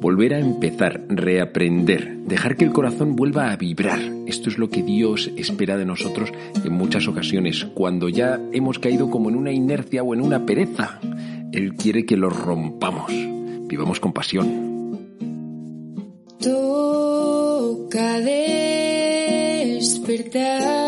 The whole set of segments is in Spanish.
Volver a empezar, reaprender, dejar que el corazón vuelva a vibrar. Esto es lo que Dios espera de nosotros en muchas ocasiones, cuando ya hemos caído como en una inercia o en una pereza. Él quiere que lo rompamos, vivamos con pasión. Toca despertar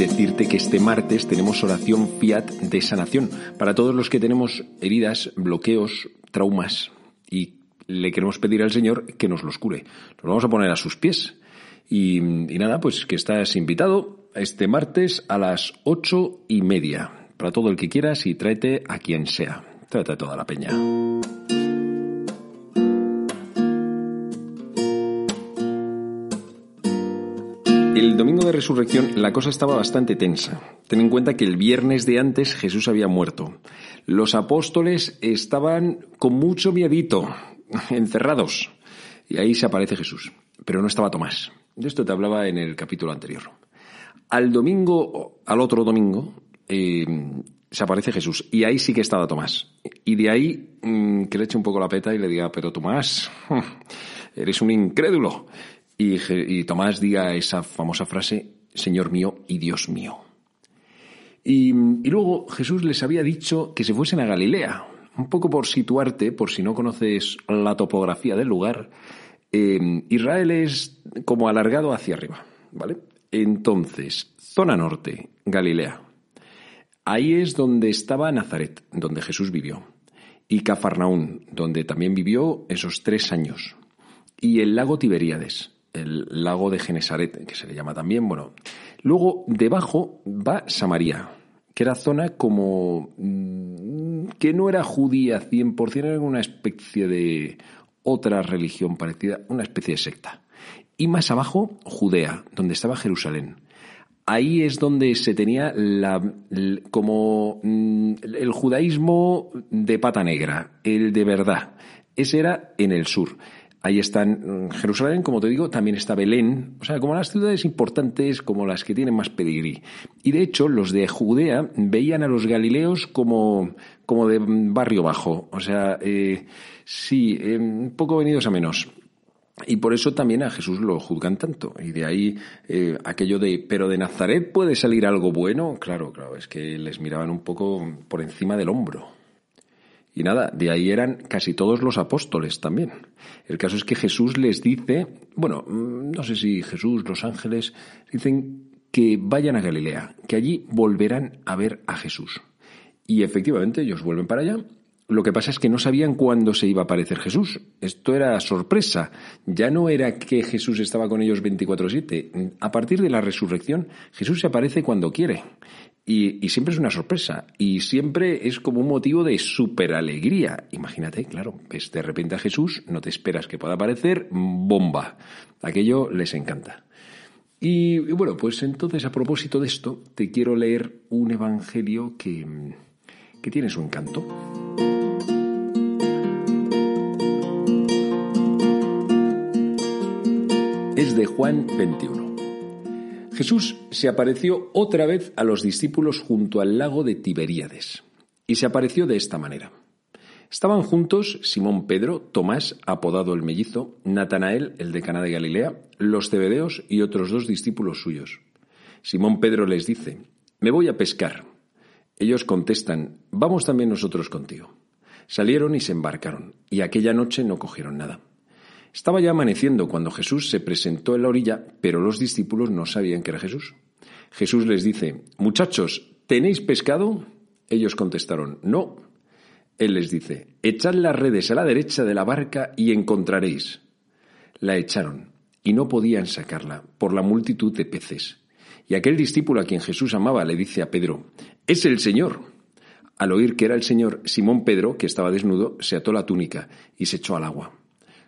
Decirte que este martes tenemos oración Fiat de sanación para todos los que tenemos heridas, bloqueos, traumas y le queremos pedir al Señor que nos los cure. Nos vamos a poner a sus pies. Y, nada, pues que estás invitado este martes a las ocho y media. Para todo el que quieras y tráete a quien sea. Tráete a toda la peña. El domingo de resurrección la cosa estaba bastante tensa. Ten en cuenta que el viernes de antes Jesús había muerto. Los apóstoles estaban con mucho miedito, encerrados. Y ahí se aparece Jesús. Pero no estaba Tomás. De esto te hablaba en el capítulo anterior. Al domingo, al otro domingo, eh, se aparece Jesús. Y ahí sí que estaba Tomás. Y de ahí mmm, que le eche un poco la peta y le diga, pero Tomás, eres un incrédulo. Y, Tomás diga esa famosa frase, Señor mío y Dios mío. Y, luego Jesús les había dicho que se fuesen a Galilea, un poco por situarte, por si no conoces la topografía del lugar. Eh, Israel es como alargado hacia arriba, ¿vale? Entonces, zona norte, Galilea. Ahí es donde estaba Nazaret, donde Jesús vivió. Y Cafarnaún, donde también vivió esos tres años. Y el lago Tiberíades, el lago de Genesaret, que se le llama también, bueno. Luego, debajo va Samaria, que era zona como que no era judía 100%, era una especie de otra religión parecida, una especie de secta. Y más abajo, Judea, donde estaba Jerusalén. Ahí es donde se tenía la, como el judaísmo de pata negra, el de verdad. Ese era en el sur. Ahí están Jerusalén, como te digo, también está Belén, o sea, como las ciudades importantes, como las que tienen más pedigrí. Y de hecho, los de Judea veían a los galileos como, como de barrio bajo, o sea, eh, sí, eh, poco venidos a menos. Y por eso también a Jesús lo juzgan tanto. Y de ahí eh, aquello de, pero de Nazaret puede salir algo bueno. Claro, claro, es que les miraban un poco por encima del hombro. Y nada, de ahí eran casi todos los apóstoles también. El caso es que Jesús les dice, bueno, no sé si Jesús, los ángeles, dicen que vayan a Galilea, que allí volverán a ver a Jesús. Y efectivamente ellos vuelven para allá. Lo que pasa es que no sabían cuándo se iba a aparecer Jesús. Esto era sorpresa. Ya no era que Jesús estaba con ellos 24/7. A partir de la resurrección, Jesús se aparece cuando quiere. Y, siempre es una sorpresa. Y siempre es como un motivo de super alegría. Imagínate, claro, ves de repente a Jesús, no te esperas que pueda aparecer, bomba. Aquello les encanta. Y, y bueno, pues entonces a propósito de esto, te quiero leer un evangelio que, que tiene su encanto. Es de Juan 21. Jesús se apareció otra vez a los discípulos junto al lago de Tiberíades, y se apareció de esta manera. Estaban juntos Simón Pedro, Tomás, apodado el mellizo, Natanael, el de Caná de Galilea, los cebedeos y otros dos discípulos suyos. Simón Pedro les dice, Me voy a pescar. Ellos contestan, Vamos también nosotros contigo. Salieron y se embarcaron, y aquella noche no cogieron nada. Estaba ya amaneciendo cuando Jesús se presentó en la orilla, pero los discípulos no sabían que era Jesús. Jesús les dice, muchachos, ¿tenéis pescado? Ellos contestaron, no. Él les dice, echad las redes a la derecha de la barca y encontraréis. La echaron y no podían sacarla por la multitud de peces. Y aquel discípulo a quien Jesús amaba le dice a Pedro, es el Señor. Al oír que era el Señor, Simón Pedro, que estaba desnudo, se ató la túnica y se echó al agua.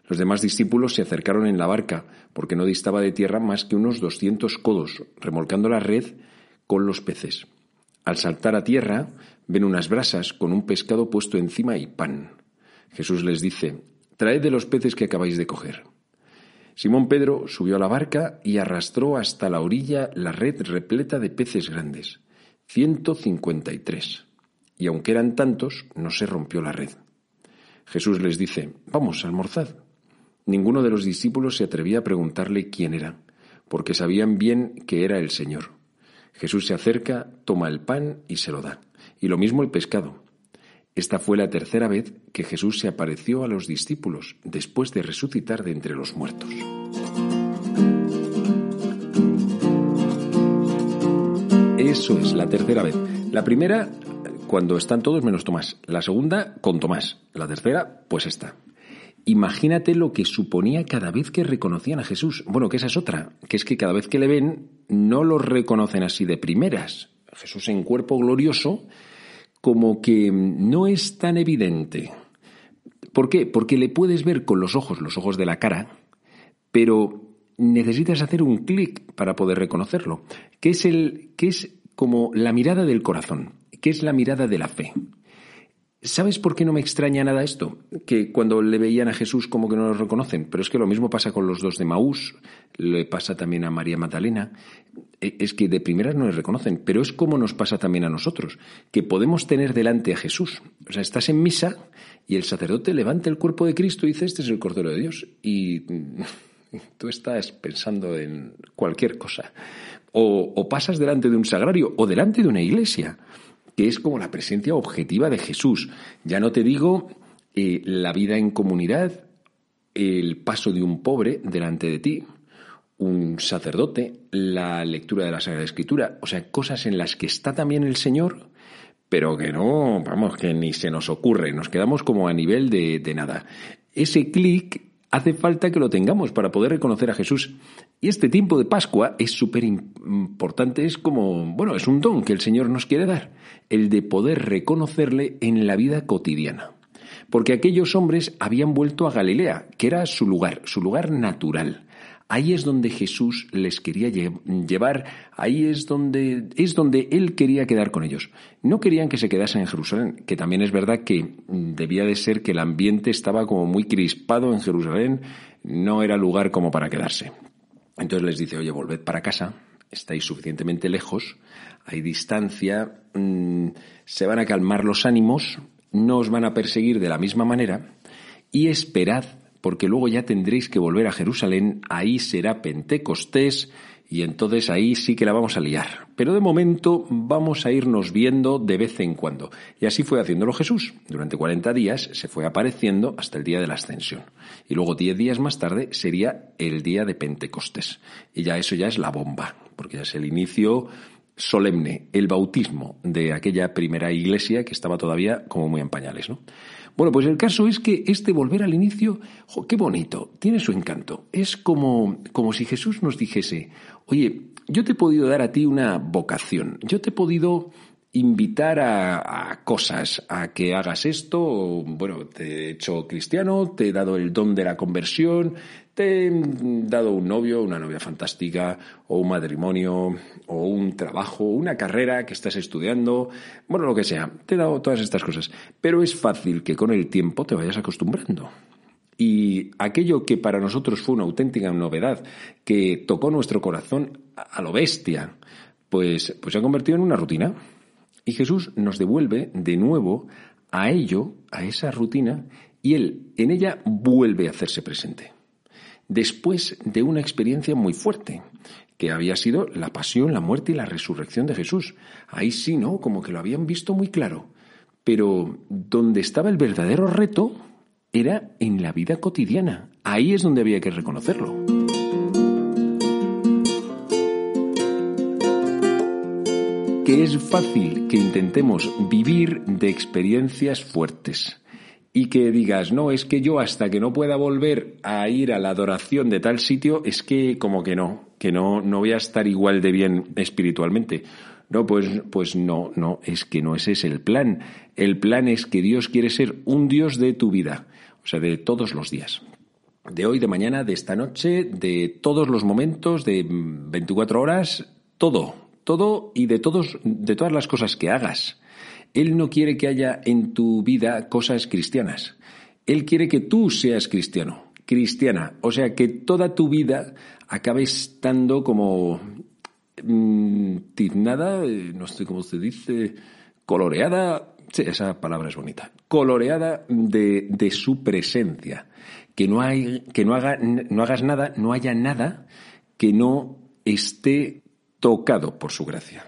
Los demás discípulos se acercaron en la barca, porque no distaba de tierra más que unos doscientos codos, remolcando la red con los peces. Al saltar a tierra, ven unas brasas con un pescado puesto encima y pan. Jesús les dice, Traed de los peces que acabáis de coger. Simón Pedro subió a la barca y arrastró hasta la orilla la red repleta de peces grandes, ciento cincuenta y tres. Y aunque eran tantos, no se rompió la red. Jesús les dice, Vamos, almorzad. Ninguno de los discípulos se atrevía a preguntarle quién era, porque sabían bien que era el Señor. Jesús se acerca, toma el pan y se lo da, y lo mismo el pescado. Esta fue la tercera vez que Jesús se apareció a los discípulos después de resucitar de entre los muertos. Eso es, la tercera vez. La primera, cuando están todos menos Tomás. La segunda, con Tomás. La tercera, pues esta. Imagínate lo que suponía cada vez que reconocían a Jesús. Bueno, que esa es otra, que es que cada vez que le ven no lo reconocen así de primeras. Jesús en cuerpo glorioso, como que no es tan evidente. ¿Por qué? Porque le puedes ver con los ojos, los ojos de la cara, pero necesitas hacer un clic para poder reconocerlo, que es el que es como la mirada del corazón, que es la mirada de la fe. ¿Sabes por qué no me extraña nada esto? Que cuando le veían a Jesús como que no lo reconocen, pero es que lo mismo pasa con los dos de Maús, le pasa también a María Magdalena, e, es que de primeras no le reconocen, pero es como nos pasa también a nosotros, que podemos tener delante a Jesús. O sea, estás en misa y el sacerdote levanta el cuerpo de Cristo y dice, este es el Cordero de Dios, y tú estás pensando en cualquier cosa. O pasas delante de un sagrario o delante de una iglesia que es como la presencia objetiva de Jesús. Ya no te digo eh, la vida en comunidad, el paso de un pobre delante de ti, un sacerdote, la lectura de la Sagrada Escritura, o sea, cosas en las que está también el Señor, pero que no, vamos, que ni se nos ocurre, nos quedamos como a nivel de, de nada. Ese clic hace falta que lo tengamos para poder reconocer a Jesús. Y este tiempo de Pascua es súper importante, es como, bueno, es un don que el Señor nos quiere dar, el de poder reconocerle en la vida cotidiana. Porque aquellos hombres habían vuelto a Galilea, que era su lugar, su lugar natural. Ahí es donde Jesús les quería llevar, ahí es donde es donde él quería quedar con ellos. No querían que se quedasen en Jerusalén, que también es verdad que debía de ser que el ambiente estaba como muy crispado en Jerusalén, no era lugar como para quedarse. Entonces les dice, "Oye, volved para casa, estáis suficientemente lejos, hay distancia, mm, se van a calmar los ánimos, no os van a perseguir de la misma manera y esperad porque luego ya tendréis que volver a Jerusalén, ahí será Pentecostés, y entonces ahí sí que la vamos a liar. Pero de momento vamos a irnos viendo de vez en cuando. Y así fue haciéndolo Jesús. Durante 40 días se fue apareciendo hasta el día de la ascensión. Y luego 10 días más tarde sería el día de Pentecostés. Y ya eso ya es la bomba, porque ya es el inicio solemne, el bautismo de aquella primera iglesia que estaba todavía como muy en pañales, ¿no? Bueno, pues el caso es que este volver al inicio, qué bonito, tiene su encanto. Es como, como si Jesús nos dijese, oye, yo te he podido dar a ti una vocación, yo te he podido invitar a, cosas, a que hagas esto, bueno, te he hecho cristiano, te he dado el don de la conversión, te he dado un novio, una novia fantástica, o un matrimonio, o un trabajo, una carrera que estás estudiando, bueno, lo que sea, te he dado todas estas cosas. Pero es fácil que con el tiempo te vayas acostumbrando. Y aquello que para nosotros fue una auténtica novedad, que tocó nuestro corazón a lo bestia, pues, pues se ha convertido en una rutina. Y Jesús nos devuelve de nuevo a ello, a esa rutina, y Él en ella vuelve a hacerse presente. Después de una experiencia muy fuerte, que había sido la pasión, la muerte y la resurrección de Jesús. Ahí sí, ¿no? Como que lo habían visto muy claro. Pero donde estaba el verdadero reto era en la vida cotidiana. Ahí es donde había que reconocerlo. es fácil que intentemos vivir de experiencias fuertes y que digas, no, es que yo hasta que no pueda volver a ir a la adoración de tal sitio, es que como que no, que no, no voy a estar igual de bien espiritualmente. No, pues, pues no, no, es que no ese es el plan. El plan es que Dios quiere ser un Dios de tu vida, o sea, de todos los días. De hoy, de mañana, de esta noche, de todos los momentos, de 24 horas, todo, todo y de todos, de todas las cosas que hagas. Él no quiere que haya en tu vida cosas cristianas. Él quiere que tú seas cristiano, cristiana. O sea, que toda tu vida acabe estando como mm, tiznada, eh, no sé cómo se dice, coloreada. Sí, esa palabra es bonita. Coloreada de, de su presencia. Que no, hay, que no, haga, no hagas nada, no haya nada que no esté tocado por su gracia.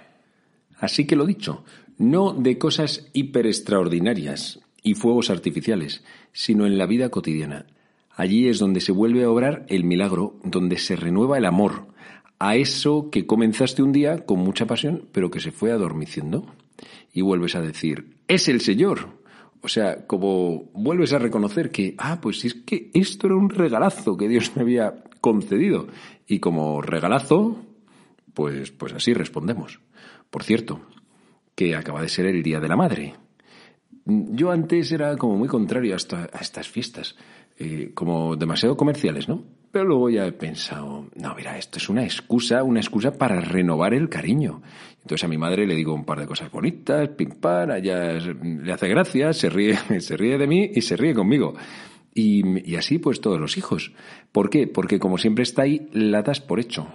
Así que lo dicho, no de cosas hiper extraordinarias y fuegos artificiales, sino en la vida cotidiana. Allí es donde se vuelve a obrar el milagro, donde se renueva el amor, a eso que comenzaste un día con mucha pasión, pero que se fue adormiciendo. Y vuelves a decir, es el Señor. O sea, como vuelves a reconocer que, ah, pues es que esto era un regalazo que Dios me había concedido. Y como regalazo, pues, pues así respondemos. Por cierto, que acaba de ser el Día de la Madre. Yo antes era como muy contrario a, estas fiestas, eh, como demasiado comerciales, ¿no? Pero luego ya he pensado, no, mira, esto es una excusa, una excusa para renovar el cariño. Entonces a mi madre le digo un par de cosas bonitas, pim pam, ella le hace gracia, se ríe, se ríe de mí y se ríe conmigo. Y, y así pues todos los hijos. ¿Por qué? Porque como siempre está ahí, la das por hecho.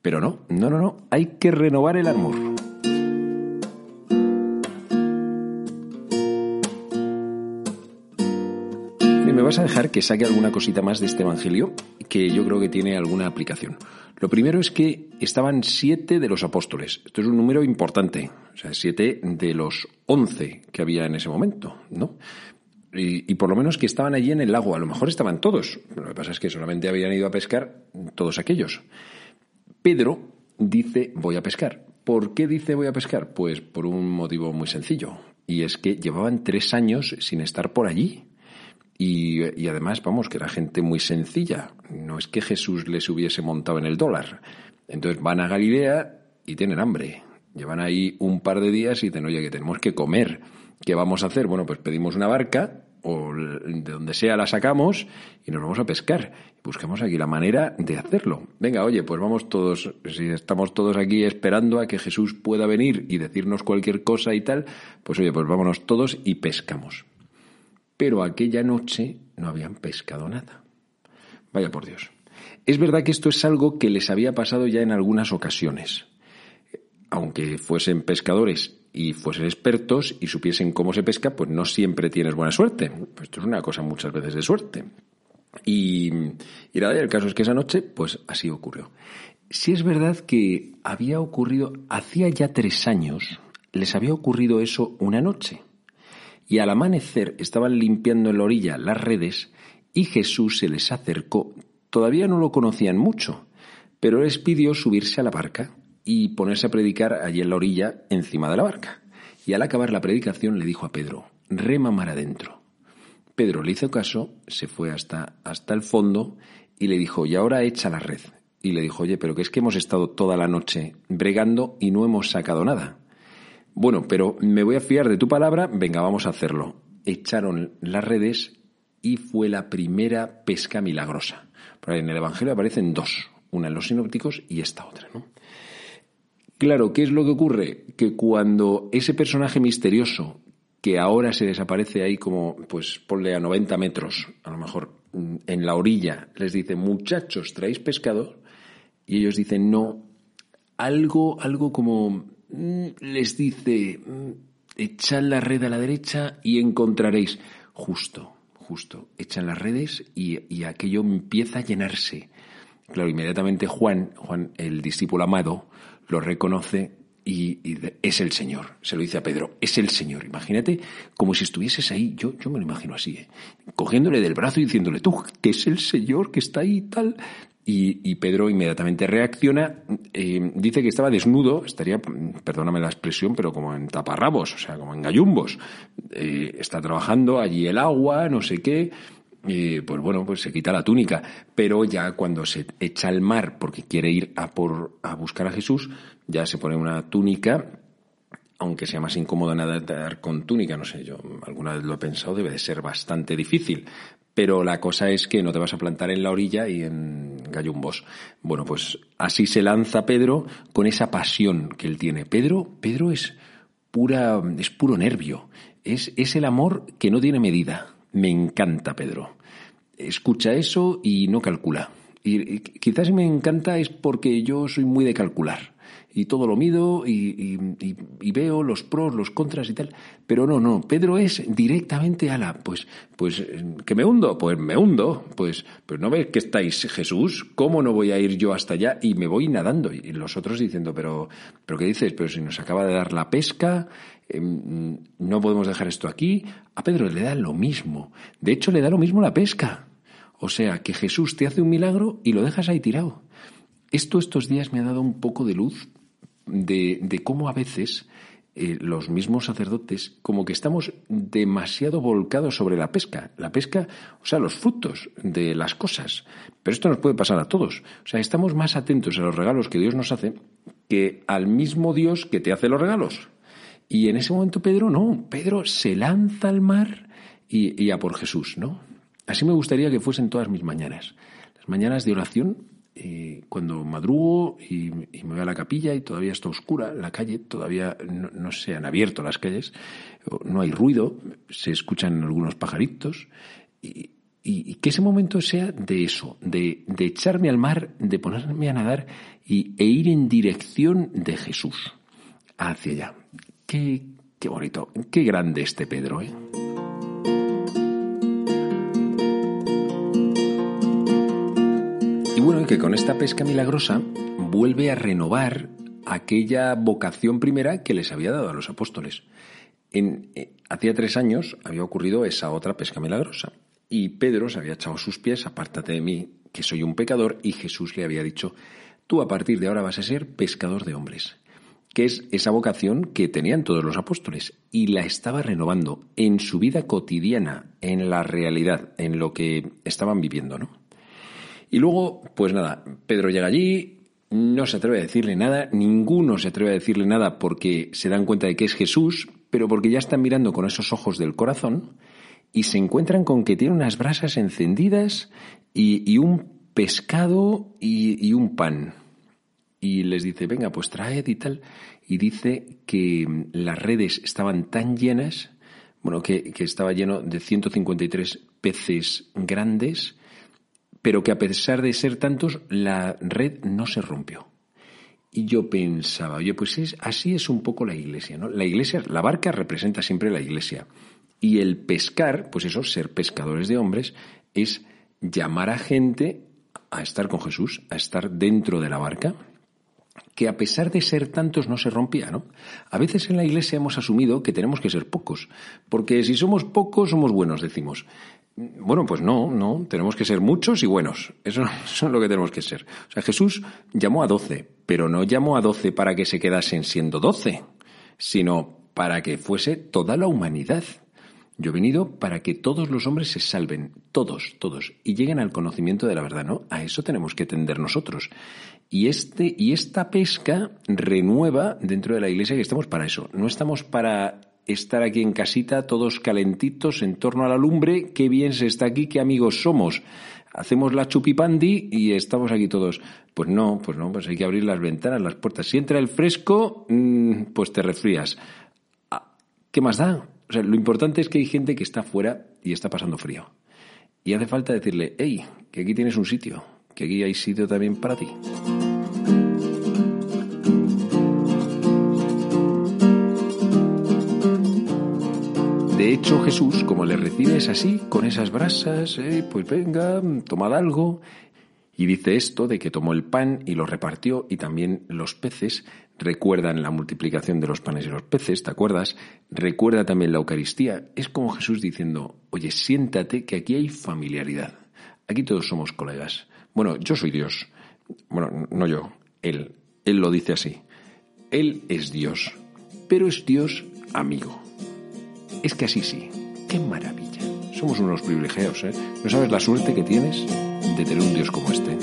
Pero no, no, no, no, hay que renovar el amor. Vas a dejar que saque alguna cosita más de este Evangelio que yo creo que tiene alguna aplicación. Lo primero es que estaban siete de los apóstoles. Esto es un número importante. O sea, siete de los once que había en ese momento, ¿no? Y, y, por lo menos que estaban allí en el lago. A lo mejor estaban todos. Lo que pasa es que solamente habían ido a pescar todos aquellos. Pedro dice voy a pescar. ¿Por qué dice voy a pescar? Pues por un motivo muy sencillo. Y es que llevaban tres años sin estar por allí. Y, además, vamos, que era gente muy sencilla. No es que Jesús les hubiese montado en el dólar. Entonces van a Galilea y tienen hambre. Llevan ahí un par de días y dicen, oye, que tenemos que comer. ¿Qué vamos a hacer? Bueno, pues pedimos una barca o de donde sea la sacamos y nos vamos a pescar. Buscamos aquí la manera de hacerlo. Venga, oye, pues vamos todos, si estamos todos aquí esperando a que Jesús pueda venir y decirnos cualquier cosa y tal, pues oye, pues vámonos todos y pescamos. Pero aquella noche no habían pescado nada. Vaya por Dios. Es verdad que esto es algo que les había pasado ya en algunas ocasiones. Aunque fuesen pescadores y fuesen expertos y supiesen cómo se pesca, pues no siempre tienes buena suerte. Pues esto es una cosa muchas veces de suerte. Y, y nada, el caso es que esa noche, pues así ocurrió. Si es verdad que había ocurrido, hacía ya tres años, les había ocurrido eso una noche. Y al amanecer estaban limpiando en la orilla las redes y Jesús se les acercó. Todavía no lo conocían mucho, pero les pidió subirse a la barca y ponerse a predicar allí en la orilla, encima de la barca. Y al acabar la predicación le dijo a Pedro, rema mar adentro. Pedro le hizo caso, se fue hasta, hasta el fondo y le dijo, y ahora echa la red. Y le dijo, oye, pero que es que hemos estado toda la noche bregando y no hemos sacado nada. Bueno, pero me voy a fiar de tu palabra, venga, vamos a hacerlo. Echaron las redes y fue la primera pesca milagrosa. en el Evangelio aparecen dos, una en los sinópticos y esta otra, ¿no? Claro, ¿qué es lo que ocurre? Que cuando ese personaje misterioso, que ahora se desaparece ahí como, pues ponle a 90 metros, a lo mejor en la orilla, les dice, muchachos, ¿traéis pescado? Y ellos dicen, no, algo, algo como mm, les dice, mm, echad la red a la derecha y encontraréis. Justo, justo, echan las redes y, y aquello empieza a llenarse. Claro, inmediatamente Juan, Juan, el discípulo amado, lo reconoce y, es el Señor. Se lo dice a Pedro, es el Señor. Imagínate como si estuvieses ahí, yo, yo me lo imagino así, ¿eh? cogiéndole del brazo y diciéndole, tú, que es el Señor que está ahí y tal. Y, Pedro inmediatamente reacciona, eh, dice que estaba desnudo, estaría, perdóname la expresión, pero como en taparrabos, o sea, como en gallumbos. Eh, está trabajando allí el agua, no sé qué, y pues bueno, pues se quita la túnica, pero ya cuando se echa al mar porque quiere ir a, por, a buscar a Jesús, ya se pone una túnica, aunque sea más incómodo nadar con túnica, no sé, yo alguna vez lo he pensado, debe de ser bastante difícil, pero la cosa es que no te vas a plantar en la orilla y en gallumbos. Bueno, pues así se lanza Pedro con esa pasión que él tiene. Pedro, Pedro es pura, es puro nervio, es, es el amor que no tiene medida. Me encanta Pedro. Escucha eso y no calcula. Y quizás me encanta es porque yo soy muy de calcular y todo lo mido y, veo los pros, los contras y tal. Pero no, no, Pedro es directamente a la, pues, pues, que me hundo, pues me hundo, pues, pues no ves que estáis Jesús, ¿cómo no voy a ir yo hasta allá? Y me voy nadando. Y los otros diciendo, pero, pero ¿qué dices? Pero si nos acaba de dar la pesca, em, no podemos dejar esto aquí. A Pedro le da lo mismo. De hecho, le da lo mismo la pesca. O sea, que Jesús te hace un milagro y lo dejas ahí tirado. Esto estos días me ha dado un poco de luz de, cómo a veces eh, los mismos sacerdotes como que estamos demasiado volcados sobre la pesca. La pesca, o sea, los frutos de las cosas. Pero esto nos puede pasar a todos. O sea, estamos más atentos a los regalos que Dios nos hace que al mismo Dios que te hace los regalos. Y en ese momento Pedro no, Pedro se lanza al mar y, y a por Jesús, ¿no? Así me gustaría que fuesen todas mis mañanas. Las mañanas de oración eh, cuando madrugo y, me voy a la capilla y todavía está oscura la calle, todavía no, se han abierto las calles, no hay ruido, se escuchan algunos pajaritos y, que ese momento sea de eso, de, echarme al mar, de ponerme a nadar y, e ir en dirección de Jesús hacia allá. Qué, qué bonito, qué grande este Pedro, ¿eh? Con esta pesca milagrosa vuelve a renovar aquella vocación primera que les había dado a los apóstoles. En, eh, hacía tres años había ocurrido esa otra pesca milagrosa y Pedro se había echado sus pies, apártate de mí, que soy un pecador, y Jesús le había dicho, tú a partir de ahora vas a ser pescador de hombres, que es esa vocación que tenían todos los apóstoles, y la estaba renovando en su vida cotidiana, en la realidad, en lo que estaban viviendo, ¿no? Y luego, pues nada, Pedro llega allí, no se atreve a decirle nada, ninguno se atreve a decirle nada porque se dan cuenta de que es Jesús, pero porque ya están mirando con esos ojos del corazón y se encuentran con que tiene unas brasas encendidas y, un pescado y, un pan. Y les dice, venga, pues traed y tal. Y dice que las redes estaban tan llenas, bueno, que, estaba lleno de 153 peces grandes pero que a pesar de ser tantos, la red no se rompió. Y yo pensaba, oye, pues es, así es un poco la iglesia, ¿no? La iglesia, la barca representa siempre la iglesia. Y el pescar, pues eso, ser pescadores de hombres, es llamar a gente a estar con Jesús, a estar dentro de la barca, que a pesar de ser tantos no se rompía, ¿no? A veces en la iglesia hemos asumido que tenemos que ser pocos, porque si somos pocos somos buenos, decimos. Bueno, pues no, no, tenemos que ser muchos y buenos. Eso, es lo que tenemos que ser. O sea, Jesús llamó a doce, pero no llamó a doce para que se quedasen siendo doce, sino para que fuese toda la humanidad. Yo he venido para que todos los hombres se salven, todos, todos, y lleguen al conocimiento de la verdad, ¿no? A eso tenemos que tender nosotros. Y, este, y esta pesca renueva dentro de la iglesia que estamos para eso. No estamos para estar aquí en casita, todos calentitos, en torno a la lumbre, qué bien se está aquí, qué amigos somos. Hacemos la chupipandi y estamos aquí todos. Pues no, pues no, pues hay que abrir las ventanas, las puertas. Si entra el fresco, mm, pues te resfrías. Ah, ¿Qué más da? O sea, lo importante es que hay gente que está fuera y está pasando frío. Y hace falta decirle, hey, que aquí tienes un sitio, que aquí hay sitio también para ti. De hecho, Jesús, como le recibe, es así, con esas brasas, eh, pues venga, tomad algo. Y dice esto de que tomó el pan y lo repartió y también los peces. Recuerdan la multiplicación de los panes y los peces, ¿te acuerdas? Recuerda también la Eucaristía. Es como Jesús diciendo, oye, siéntate que aquí hay familiaridad. Aquí todos somos colegas. Bueno, yo soy Dios. Bueno, no yo, Él. Él lo dice así. Él es Dios, pero es Dios amigo. Es que así sí. ¡Qué maravilla! Somos unos privilegiados, ¿eh? No sabes la suerte que tienes de tener un Dios como este.